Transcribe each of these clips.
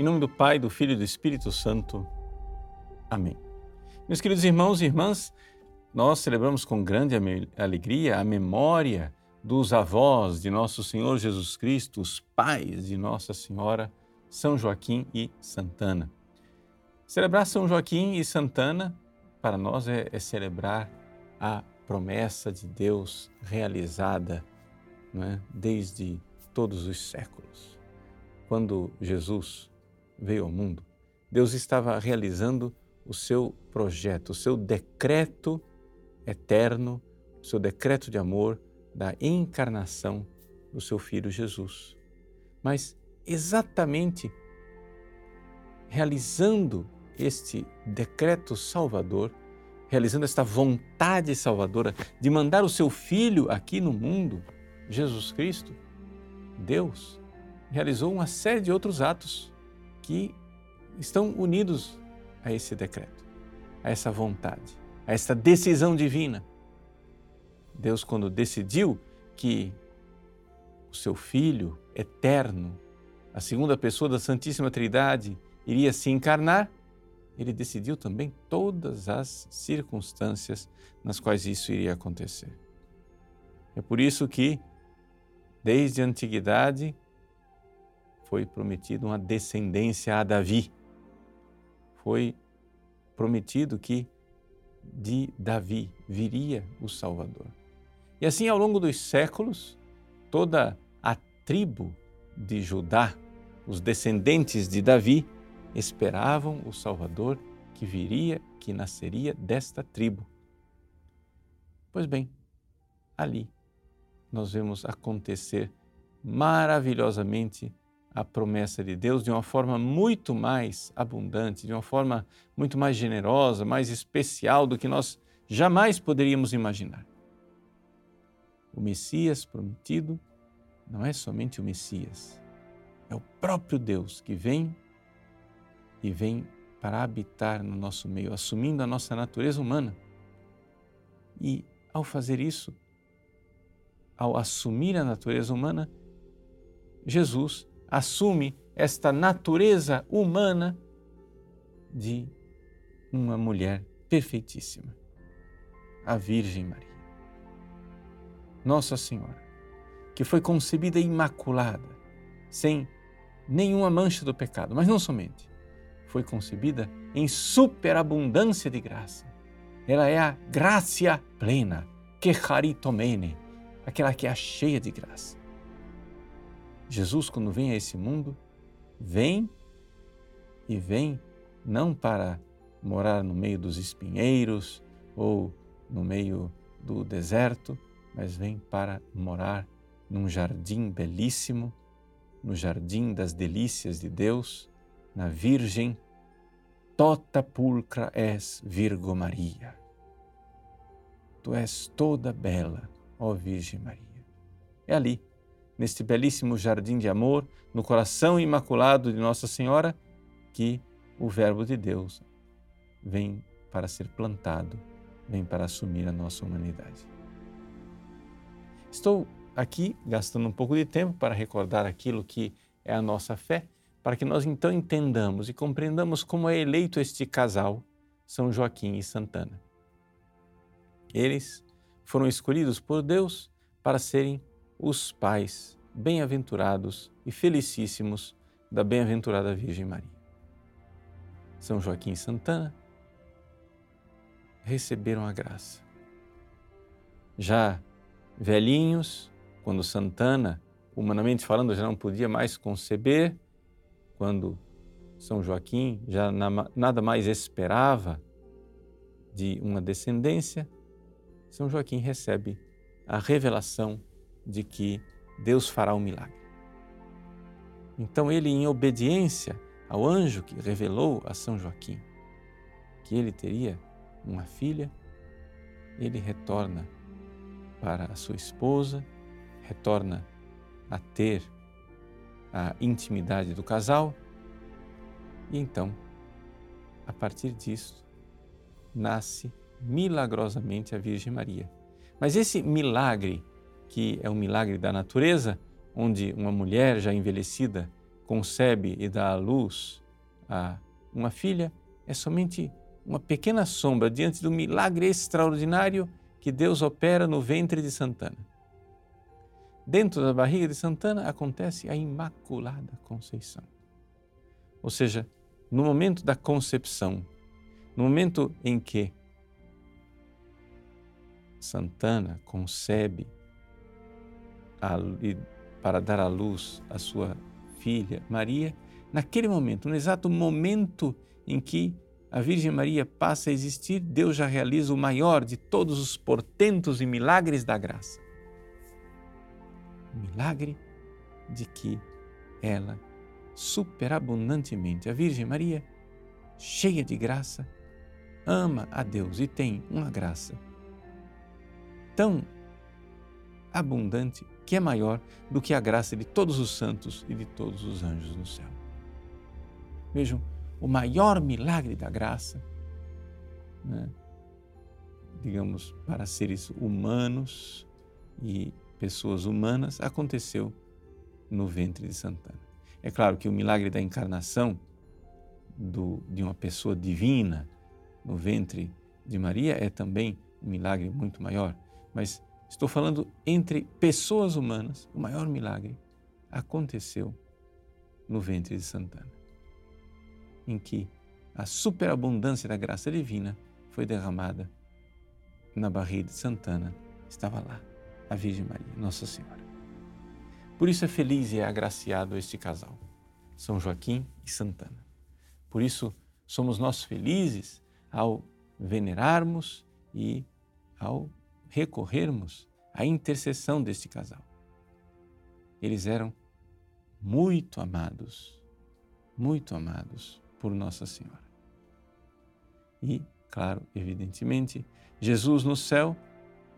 Em nome do Pai, do Filho e do Espírito Santo. Amém. Meus queridos irmãos e irmãs, nós celebramos com grande alegria a memória dos avós de nosso Senhor Jesus Cristo, os pais de Nossa Senhora, São Joaquim e Santana. Celebrar São Joaquim e Santana, para nós, é, é celebrar a promessa de Deus realizada é? desde todos os séculos. Quando Jesus veio ao mundo, Deus estava realizando o seu projeto, o seu decreto eterno, o seu decreto de amor da encarnação do seu filho Jesus. Mas exatamente realizando este decreto salvador, realizando esta vontade salvadora de mandar o seu filho aqui no mundo, Jesus Cristo, Deus realizou uma série de outros atos que estão unidos a esse decreto, a essa vontade, a essa decisão divina. Deus, quando decidiu que o seu Filho eterno, a segunda pessoa da Santíssima Trindade, iria se encarnar, ele decidiu também todas as circunstâncias nas quais isso iria acontecer. É por isso que, desde a antiguidade, foi prometido uma descendência a Davi foi prometido que de Davi viria o Salvador. E assim, ao longo dos séculos, toda a tribo de Judá, os descendentes de Davi, esperavam o Salvador que viria, que nasceria desta tribo. Pois bem, ali nós vemos acontecer maravilhosamente a promessa de Deus de uma forma muito mais abundante, de uma forma muito mais generosa, mais especial do que nós jamais poderíamos imaginar. O Messias prometido não é somente o Messias, é o próprio Deus que vem e vem para habitar no nosso meio, assumindo a nossa natureza humana. E ao fazer isso, ao assumir a natureza humana, Jesus assume esta natureza humana de uma mulher perfeitíssima, a Virgem Maria. Nossa Senhora, que foi concebida imaculada, sem nenhuma mancha do pecado, mas não somente, foi concebida em superabundância de graça. Ela é a gracia plena, que charitomene, aquela que é cheia de graça. Jesus, quando vem a esse mundo, vem e vem não para morar no meio dos espinheiros ou no meio do deserto, mas vem para morar num jardim belíssimo, no jardim das delícias de Deus, na Virgem Tota pulcra es Virgo Maria. Tu és toda bela, ó Virgem Maria. É ali neste belíssimo jardim de amor, no coração imaculado de Nossa Senhora, que o Verbo de Deus vem para ser plantado, vem para assumir a nossa humanidade. Estou aqui gastando um pouco de tempo para recordar aquilo que é a nossa fé, para que nós então entendamos e compreendamos como é eleito este casal, São Joaquim e Santana. Eles foram escolhidos por Deus para serem os pais bem-aventurados e felicíssimos da bem-aventurada Virgem Maria. São Joaquim e Santana receberam a graça. Já velhinhos, quando Santana, humanamente falando, já não podia mais conceber, quando São Joaquim já nada mais esperava de uma descendência, São Joaquim recebe a revelação de que Deus fará um milagre. Então ele, em obediência ao anjo que revelou a São Joaquim que ele teria uma filha, ele retorna para a sua esposa, retorna a ter a intimidade do casal e então, a partir disso, nasce milagrosamente a Virgem Maria. Mas esse milagre que é um milagre da natureza, onde uma mulher já envelhecida concebe e dá à luz a uma filha é somente uma pequena sombra diante do milagre extraordinário que Deus opera no ventre de Santana. Dentro da barriga de Santana acontece a Imaculada Conceição. Ou seja, no momento da concepção, no momento em que Santana concebe para dar à luz a sua filha Maria, naquele momento, no exato momento em que a Virgem Maria passa a existir, Deus já realiza o maior de todos os portentos e milagres da graça. O milagre de que ela, superabundantemente, a Virgem Maria, cheia de graça, ama a Deus e tem uma graça tão abundante que é maior do que a graça de todos os santos e de todos os anjos no céu. Vejam, o maior milagre da graça, né? digamos, para seres humanos e pessoas humanas, aconteceu no ventre de Santana. É claro que o milagre da encarnação do, de uma pessoa divina no ventre de Maria é também um milagre muito maior, mas estou falando entre pessoas humanas, o maior milagre aconteceu no ventre de Santana, em que a superabundância da graça divina foi derramada na barriga de Santana, estava lá a Virgem Maria, Nossa Senhora. Por isso é feliz e é agraciado este casal, São Joaquim e Santana. Por isso somos nós felizes ao venerarmos e ao recorrermos à intercessão deste casal. Eles eram muito amados, muito amados por Nossa Senhora. E, claro, evidentemente, Jesus no céu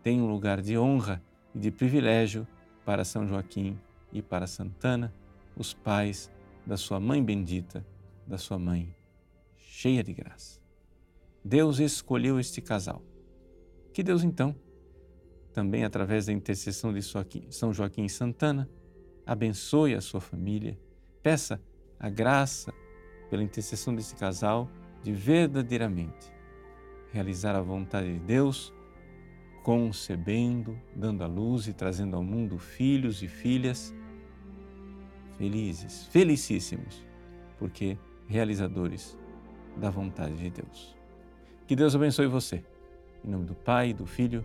tem um lugar de honra e de privilégio para São Joaquim e para Santana, os pais da sua mãe bendita, da sua mãe cheia de graça. Deus escolheu este casal. Que Deus então também através da intercessão de São Joaquim Santana, abençoe a sua família, peça a graça pela intercessão desse casal de verdadeiramente realizar a vontade de Deus, concebendo, dando à luz e trazendo ao mundo filhos e filhas felizes, felicíssimos, porque realizadores da vontade de Deus. Que Deus abençoe você. Em nome do Pai, do Filho